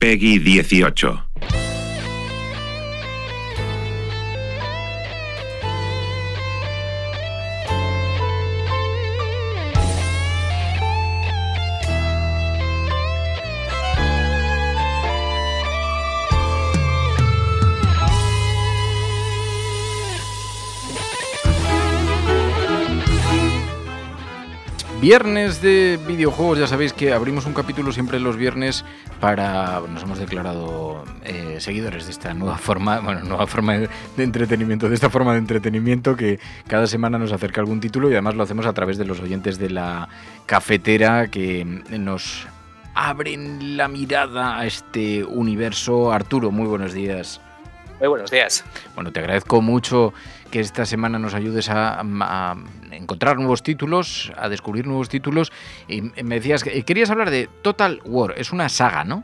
Peggy 18. Viernes de videojuegos, ya sabéis que abrimos un capítulo siempre los viernes para. Nos hemos declarado eh, seguidores de esta nueva forma, bueno, nueva forma de, entretenimiento, de esta forma de entretenimiento que cada semana nos acerca algún título y además lo hacemos a través de los oyentes de la cafetera que nos abren la mirada a este universo. Arturo, muy buenos días. Muy buenos días. Bueno, te agradezco mucho que esta semana nos ayudes a, a encontrar nuevos títulos, a descubrir nuevos títulos. Y me decías que querías hablar de Total War. Es una saga, ¿no?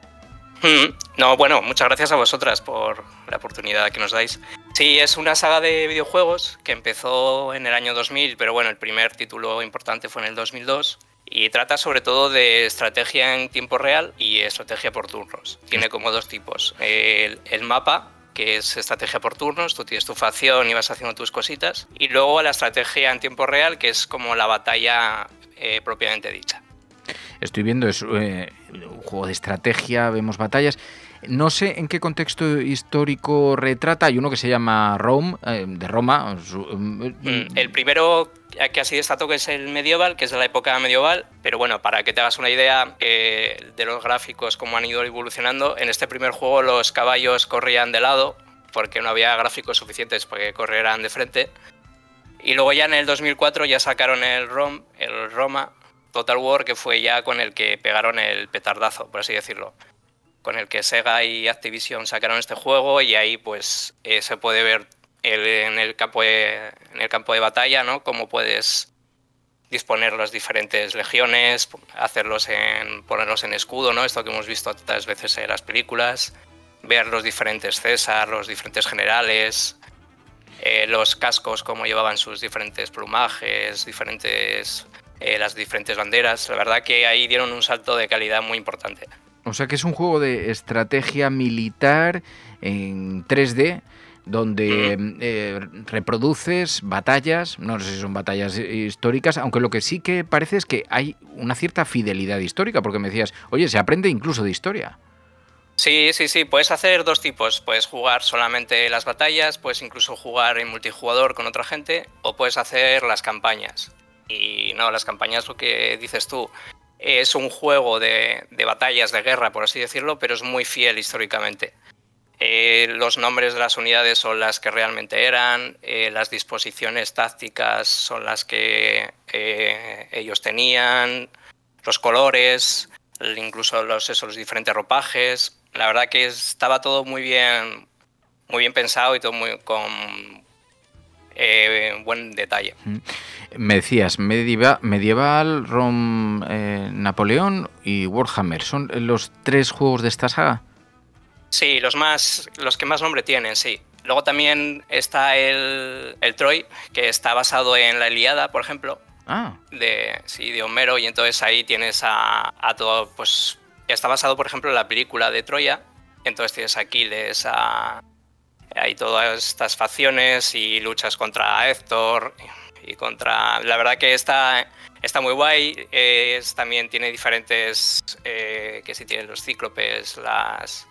Mm, No, bueno, muchas gracias a vosotras por la oportunidad que nos dais. Sí, es una saga de videojuegos que empezó en el año 2000, pero bueno, el primer título importante fue en el 2002 y trata sobre todo de estrategia en tiempo real y estrategia por turnos. Tiene como dos tipos. El, el mapa, que es estrategia por turnos, tú tienes tu facción y vas haciendo tus cositas, y luego la estrategia en tiempo real, que es como la batalla eh, propiamente dicha. Estoy viendo, es eh, un juego de estrategia, vemos batallas. No sé en qué contexto histórico retrata. Hay uno que se llama Rome, eh, de Roma. su- Mm, El primero que así destaco que es el medieval, que es de la época medieval, pero bueno, para que te hagas una idea eh, de los gráficos, cómo han ido evolucionando, en este primer juego los caballos corrían de lado, porque no había gráficos suficientes para que corrieran de frente. Y luego ya en el 2004 ya sacaron el ROM, el Roma Total War, que fue ya con el que pegaron el petardazo, por así decirlo. Con el que Sega y Activision sacaron este juego y ahí pues eh, se puede ver el- en, el campo de, en el campo de batalla, ¿no? Cómo puedes disponer las diferentes legiones, hacerlos en, ponerlos en escudo, ¿no? Esto que hemos visto tantas veces en las películas, ver los diferentes César, los diferentes generales, eh, los cascos, cómo llevaban sus diferentes plumajes, diferentes, eh, las diferentes banderas. La verdad que ahí dieron un salto de calidad muy importante. O sea que es un juego de estrategia militar en 3D donde eh, reproduces batallas, no sé si son batallas históricas, aunque lo que sí que parece es que hay una cierta fidelidad histórica, porque me decías, oye, se aprende incluso de historia. Sí, sí, sí, puedes hacer dos tipos. Puedes jugar solamente las batallas, puedes incluso jugar en multijugador con otra gente, o puedes hacer las campañas. Y no, las campañas, lo que dices tú, es un juego de, de batallas de guerra, por así decirlo, pero es muy fiel históricamente. Eh, los nombres de las unidades son las que realmente eran, eh, las disposiciones tácticas son las que eh, ellos tenían, los colores, incluso los, eso, los diferentes ropajes. La verdad que estaba todo muy bien, muy bien pensado y todo muy con eh, buen detalle. Me decías, medieva- medieval, Rom, eh, Napoleón y Warhammer. ¿Son los tres juegos de esta saga? Sí, los más, los que más nombre tienen, sí. Luego también está el, el Troy, que está basado en la Iliada, por ejemplo, Ah, de, sí, de Homero, y entonces ahí tienes a, a todo, pues está basado, por ejemplo, en la película de Troya, entonces tienes a Aquiles, a, hay todas estas facciones y luchas contra Héctor, y contra... La verdad que está, está muy guay. También tiene diferentes... Eh, que si tienen los cíclopes, las,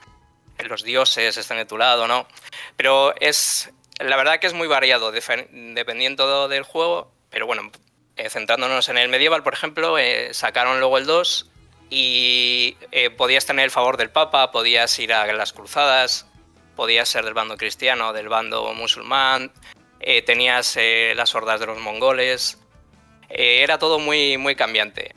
los dioses están de tu lado, ¿no? Pero es... La verdad que es muy variado dependiendo del juego. Pero bueno, eh, centrándonos en el medieval, por ejemplo, eh, sacaron luego el 2 y podías tener el favor del Papa, podías ir a las cruzadas, podías ser del bando cristiano, del bando musulmán, eh, tenías eh, las hordas de los mongoles, eh, era todo muy, muy cambiante.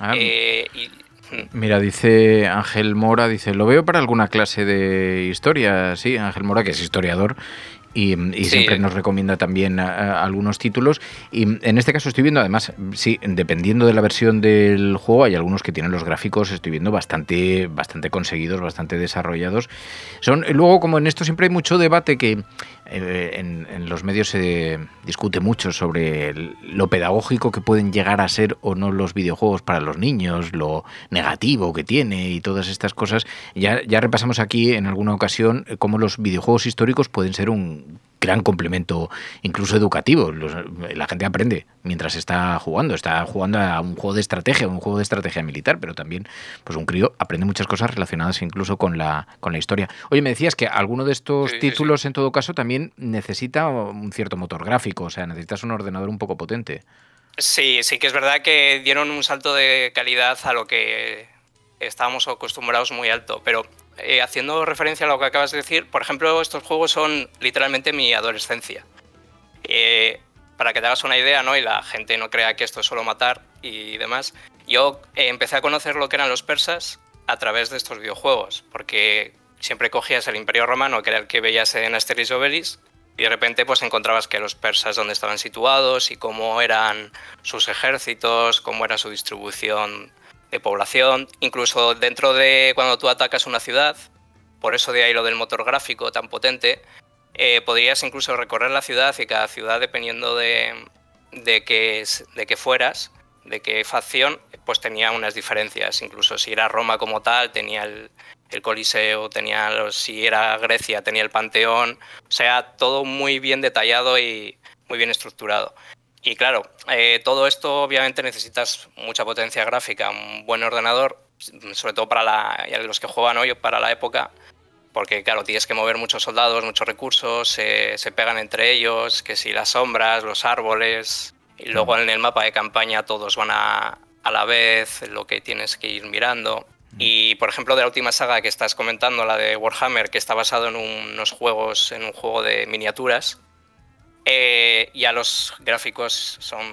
Ah, mm. Mira, dice Ángel Mora, dice, lo veo para alguna clase de historia, sí, Ángel Mora, que es historiador, y, siempre nos recomienda también algunos títulos. Y en este caso estoy viendo, además, sí, dependiendo de la versión del juego, hay algunos que tienen los gráficos, estoy viendo bastante, bastante conseguidos, bastante desarrollados. Son, luego, como en esto siempre hay mucho debate que eh, en, los medios se discute mucho sobre lo pedagógico que pueden llegar a ser o no los videojuegos para los niños, lo negativo que tiene y todas estas cosas. Ya, ya repasamos aquí en alguna ocasión cómo los videojuegos históricos pueden ser un gran complemento, incluso educativo. la gente aprende mientras está jugando. Está jugando a un juego de estrategia, un juego de estrategia militar, pero también, pues un crío aprende muchas cosas relacionadas incluso con la, con la historia. Oye, me decías que alguno de estos títulos, en todo caso, también necesita un cierto motor gráfico, o sea, necesitas un ordenador un poco potente. Sí, sí que es verdad que dieron un salto de calidad a lo que estábamos acostumbrados muy alto, pero eh, haciendo referencia a lo que acabas de decir, por ejemplo, estos juegos son literalmente mi adolescencia. Eh, para que te hagas una idea, ¿no? Y la gente no crea que esto es solo matar y demás. Yo eh, empecé a conocer lo que eran los persas a través de estos videojuegos, porque siempre cogías el Imperio Romano, que era el que veías en Asterix Obelix, y de repente pues encontrabas que los persas dónde estaban situados y cómo eran sus ejércitos, cómo era su distribución de población, incluso dentro de cuando tú atacas una ciudad, por eso de ahí lo del motor gráfico tan potente, eh, podrías incluso recorrer la ciudad y cada ciudad, dependiendo de, de, que, de que fueras, de qué facción, pues tenía unas diferencias. Incluso si era Roma como tal, tenía el, el Coliseo, tenía si era Grecia, tenía el Panteón. O sea, todo muy bien detallado y muy bien estructurado. Y claro, eh, todo esto obviamente necesitas mucha potencia gráfica, un buen ordenador, sobre todo para la, los que juegan hoy para la época, porque claro, tienes que mover muchos soldados, muchos recursos, se pegan entre ellos, que si las sombras, los árboles, y luego en el mapa de campaña todos van a, a la vez, lo que tienes que ir mirando. Y por ejemplo, de la última saga que estás comentando, la de Warhammer, que está basado en unos juegos, en un juego de miniaturas, eh, ya los gráficos son,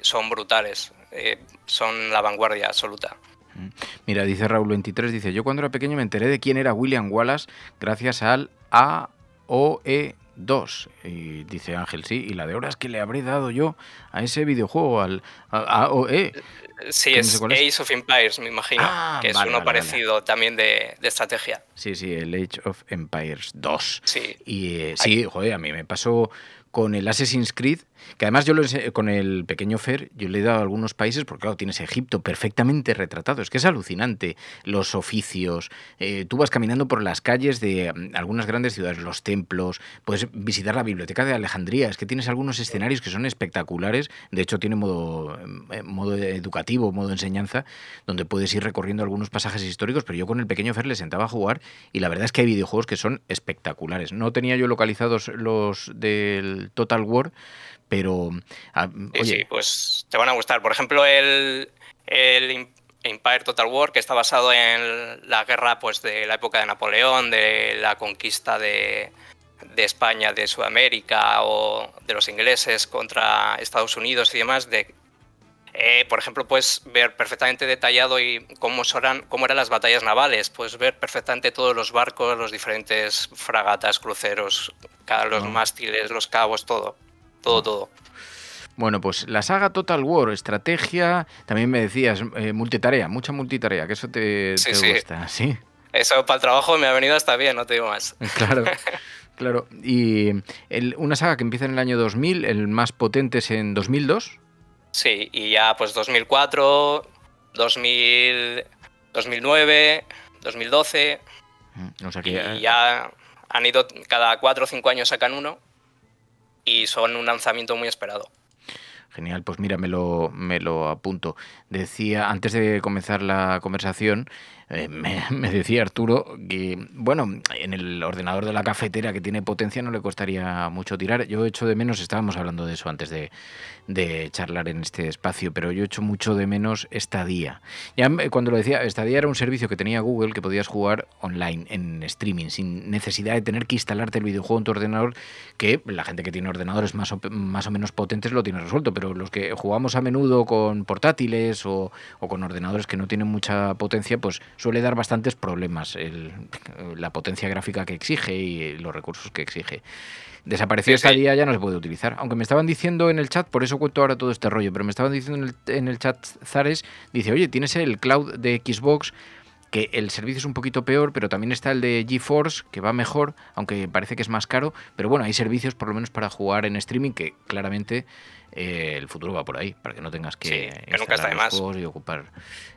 son brutales, eh, son la vanguardia absoluta. Mm. Mira, dice Raúl 23, dice, yo cuando era pequeño me enteré de quién era William Wallace gracias al AOE 2. Y dice Ángel, sí, y la de horas que le habré dado yo a ese videojuego, al AOE. Sí, es Age of Empires, me imagino, ah, que es uno parecido también de, estrategia. Sí, sí, el Age of Empires 2. Sí. Y eh, sí, joder, a mí me pasó con el Assassin's Creed, que además yo lo, con el pequeño Fer, yo le he dado a algunos países, porque claro, tienes Egipto perfectamente retratado, es que es alucinante, los oficios, eh, tú vas caminando por las calles de mm, algunas grandes ciudades, los templos, puedes visitar la biblioteca de Alejandría, es que tienes algunos escenarios que son espectaculares, de hecho tiene modo, eh, modo educativo, modo enseñanza, donde puedes ir recorriendo algunos pasajes históricos, pero yo con el pequeño Fer le sentaba a jugar y la verdad es que hay videojuegos que son espectaculares. No tenía yo localizados los del Total War, pero... Ah, sí, pues te van a gustar. Por ejemplo, el, el Empire Total War, que está basado en la guerra pues, de la época de Napoleón, de la conquista de, de España, de Sudamérica o de los ingleses contra Estados Unidos y demás, de eh, por ejemplo, puedes ver perfectamente detallado y cómo, eran, cómo eran las batallas navales. Puedes ver perfectamente todos los barcos, los diferentes fragatas, cruceros, los mástiles, los cabos, todo. Todo, todo. Bueno, pues la saga Total War, estrategia, también me decías, eh, multitarea, mucha multitarea, que eso te, gusta, ¿sí? Eso para el trabajo me ha venido hasta bien, no te digo más. Claro. Claro, y una saga que empieza en el año 2000, el más potente es en 2002. Sí, y ya pues 2004, 2000, 2009, 2012. O sea que y ya... han ido cada cuatro o cinco años sacan uno. Y son un lanzamiento muy esperado. Genial, pues mira, me lo, me lo apunto. Decía, antes de comenzar la conversación, eh, me, decía Arturo que, bueno, en el ordenador de la cafetera que tiene potencia no le costaría mucho tirar. Yo echo de menos, estábamos hablando de eso antes de, de charlar en este espacio, pero yo echo mucho de menos Stadia. Ya cuando lo decía, Stadia era un servicio que tenía Google que podías jugar online, en streaming, sin necesidad de tener que instalarte el videojuego en tu ordenador, que la gente que tiene ordenadores más o, más o menos potentes lo tiene resuelto, pero los que jugamos a menudo con portátiles o, o con ordenadores que no tienen mucha potencia, pues suele dar bastantes problemas el, la potencia gráfica que exige y los recursos que exige. Desapareció esta día, ya no se puede utilizar. Aunque me estaban diciendo en el chat, por eso cuento ahora todo este rollo, pero me estaban diciendo en el, en el chat Zares, dice, oye, tienes el cloud de Xbox que el servicio es un poquito peor, pero también está el de GeForce, que va mejor, aunque parece que es más caro. Pero bueno, hay servicios por lo menos para jugar en streaming que claramente eh, el futuro va por ahí, para que no tengas que, sí, que nunca está de más. y ocupar.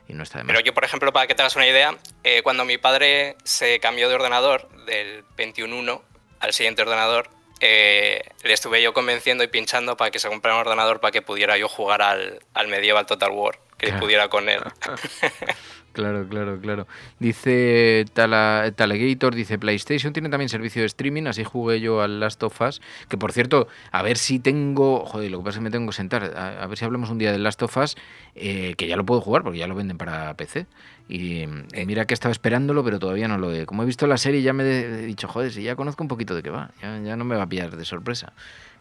Y no está de más. Pero yo, por ejemplo, para que te hagas una idea, eh, cuando mi padre se cambió de ordenador del 21.1 al siguiente ordenador, eh, le estuve yo convenciendo y pinchando para que se comprara un ordenador para que pudiera yo jugar al, al Medieval Total War, que claro. pudiera con él. Claro, claro, claro. Dice Tala, Talegator, dice PlayStation tiene también servicio de streaming, así jugué yo al Last of Us, que por cierto, a ver si tengo, joder, lo que pasa es que me tengo que sentar, a, a ver si hablamos un día del Last of Us, eh, que ya lo puedo jugar porque ya lo venden para PC. Y eh, mira que estaba esperándolo, pero todavía no lo he. Como he visto la serie, ya me he dicho, joder, si ya conozco un poquito de qué va, ya, ya no me va a pillar de sorpresa.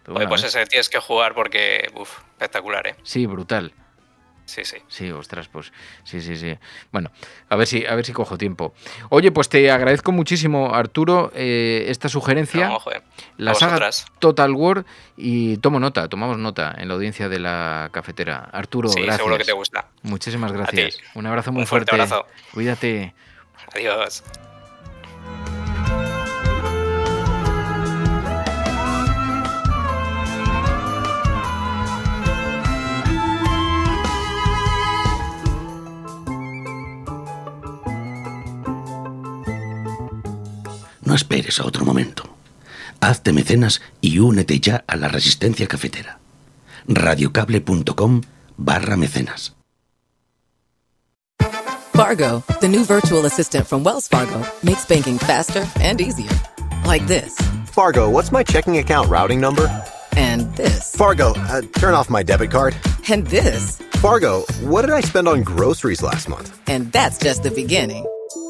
Pero bueno, pues ese tienes que jugar porque, uff, espectacular, ¿eh? Sí, brutal. Sí, sí. Sí, ostras, pues sí, sí, sí. Bueno, a ver si, a ver si cojo tiempo. Oye, pues te agradezco muchísimo, Arturo, eh, esta sugerencia. No, joder. La saga Total War y tomo nota, tomamos nota en la audiencia de la cafetera. Arturo, sí, gracias. seguro que te gusta. Muchísimas gracias. Un abrazo muy Un fuerte. fuerte. Abrazo. Cuídate. Adiós. No esperes a otro momento. Hazte mecenas y únete ya a la resistencia cafetera. radiocable.com barra mecenas. Fargo, the new virtual assistant from Wells Fargo, makes banking faster and easier. Like this. Fargo, what's my checking account routing number? And this. Fargo, uh, turn off my debit card. And this. Fargo, what did I spend on groceries last month? And that's just the beginning.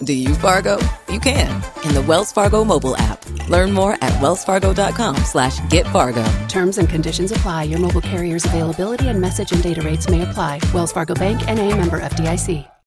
Do you Fargo? You can in the Wells Fargo mobile app. Learn more at wellsfargo.com slash get Fargo. Terms and conditions apply. Your mobile carrier's availability and message and data rates may apply. Wells Fargo Bank and a member FDIC.